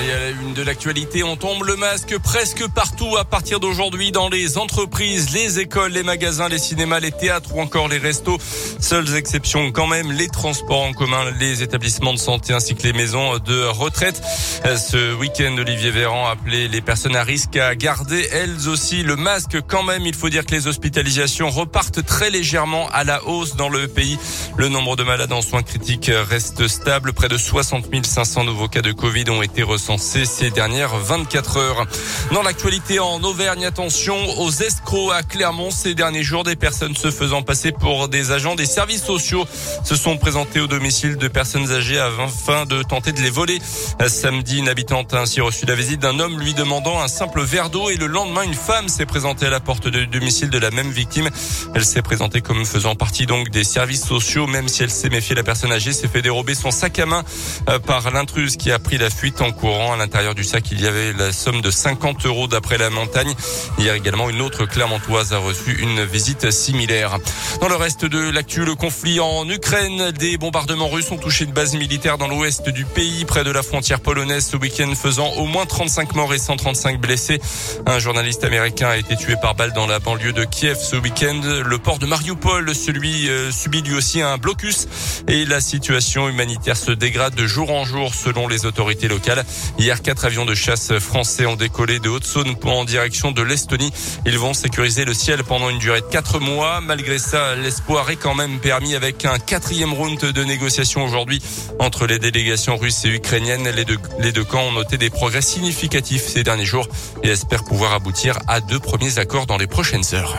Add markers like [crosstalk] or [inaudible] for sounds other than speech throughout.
Et à la une de l'actualité, on tombe le masque presque partout à partir d'aujourd'hui dans les entreprises, les écoles, les magasins, les cinémas, les théâtres ou encore les restos. Seules exceptions quand même, les transports en commun, les établissements de santé ainsi que les maisons de retraite. Ce week-end, Olivier Véran a appelé les personnes à risque à garder elles aussi le masque quand même. Il faut dire que les hospitalisations repartent très légèrement à la hausse dans le pays. Le nombre de malades en soins critiques reste stable. Près de 60 500 nouveaux cas de Covid ont été recensés ces dernières 24 heures. Dans l'actualité en Auvergne, attention aux escrocs à Clermont. Ces derniers jours, des personnes se faisant passer pour des agents des services sociaux se sont présentés au domicile de personnes âgées afin de tenter de les voler. Samedi, une habitante a ainsi reçu la visite d'un homme lui demandant un simple verre d'eau et le lendemain, une femme s'est présentée à la porte du domicile de la même victime. Elle s'est présentée comme faisant partie donc des services sociaux, même si elle s'est méfiée, la personne âgée s'est fait dérober son sac à main euh, par l'intruse qui a pris la fuite en cours. À l'intérieur du sac, il y avait la somme de 50 euros d'après la montagne. Hier également, une autre Clermontoise a reçu une visite similaire. Dans le reste de l'actu, le conflit en Ukraine, des bombardements russes ont touché une base militaire dans l'ouest du pays, près de la frontière polonaise ce week-end, faisant au moins 35 morts et 135 blessés. Un journaliste américain a été tué par balle dans la banlieue de Kiev ce week-end. Le port de Mariupol, celui euh, subit lui aussi un blocus et la situation humanitaire se dégrade de jour en jour selon les autorités locales. Hier, quatre avions de chasse français ont décollé de Haute-Saône en direction de l'Estonie. Ils vont sécuriser le ciel pendant une durée de quatre mois. Malgré ça, l'espoir est quand même permis avec un quatrième round de négociations aujourd'hui entre les délégations russes et ukrainiennes. Les deux, les deux camps ont noté des progrès significatifs ces derniers jours et espèrent pouvoir aboutir à deux premiers accords dans les prochaines heures.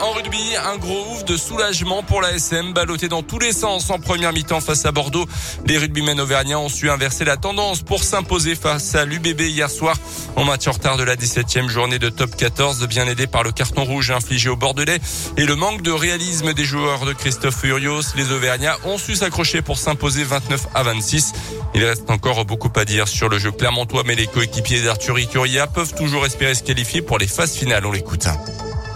En rugby, un gros ouf de soulagement pour la SM, ballotté dans tous les sens en première mi-temps face à Bordeaux. Les rugbymen auvergnats ont su inverser la tendance pour s'imposer face à l'UBB hier soir en match en retard de la 17e journée de top 14, bien aidé par le carton rouge infligé au Bordelais et le manque de réalisme des joueurs de Christophe Furios. Les Auvergnats ont su s'accrocher pour s'imposer 29 à 26. Il reste encore beaucoup à dire sur le jeu clermontois, mais les coéquipiers d'Arthur Icuria peuvent toujours espérer se qualifier pour les phases finales. On l'écoute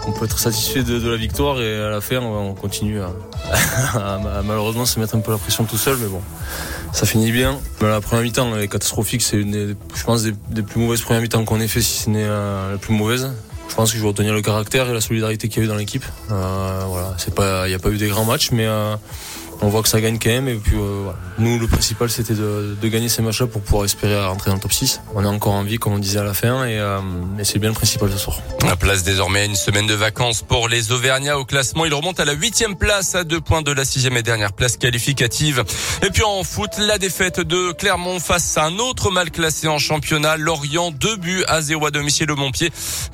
on peut être satisfait de, la victoire et à la fin on continue [laughs] à, malheureusement se mettre un peu la pression tout seul mais bon ça finit bien. La première mi-temps est catastrophique. C'est une des, plus mauvaises premières mi-temps qu'on ait fait si ce n'est euh, la plus mauvaise. Je pense que je vais retenir le caractère et la solidarité qu'il y a eu dans l'équipe. Euh, voilà. C'est pas il n'y a pas eu des grands matchs mais euh, on voit que ça gagne quand même. Et puis, euh, nous, le principal, c'était de, gagner ces matchs-là pour pouvoir espérer rentrer dans le top 6. On est encore en vie, comme on disait à la fin, et, euh, c'est bien le principal ce soir. La place désormais une semaine de vacances pour les Auvergnats au classement. Il remonte à la huitième place, à deux points de la sixième et dernière place qualificative. Et puis en foot, la défaite de Clermont face à un autre mal classé en championnat, Lorient, deux buts à zéro à domicile au Montpied.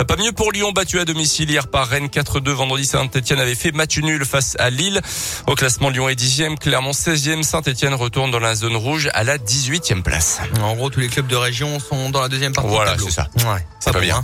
Pas mieux pour Lyon, battu à domicile hier par Rennes 4-2. Vendredi, Saint-Etienne avait fait match nul face à Lille. Au classement, Lyon est dixième Clermont 16e, Saint-Etienne retourne dans la zone rouge à la 18e place. En gros, tous les clubs de région sont dans la deuxième partie. Voilà, c'est ça. Ouais, ça va bien.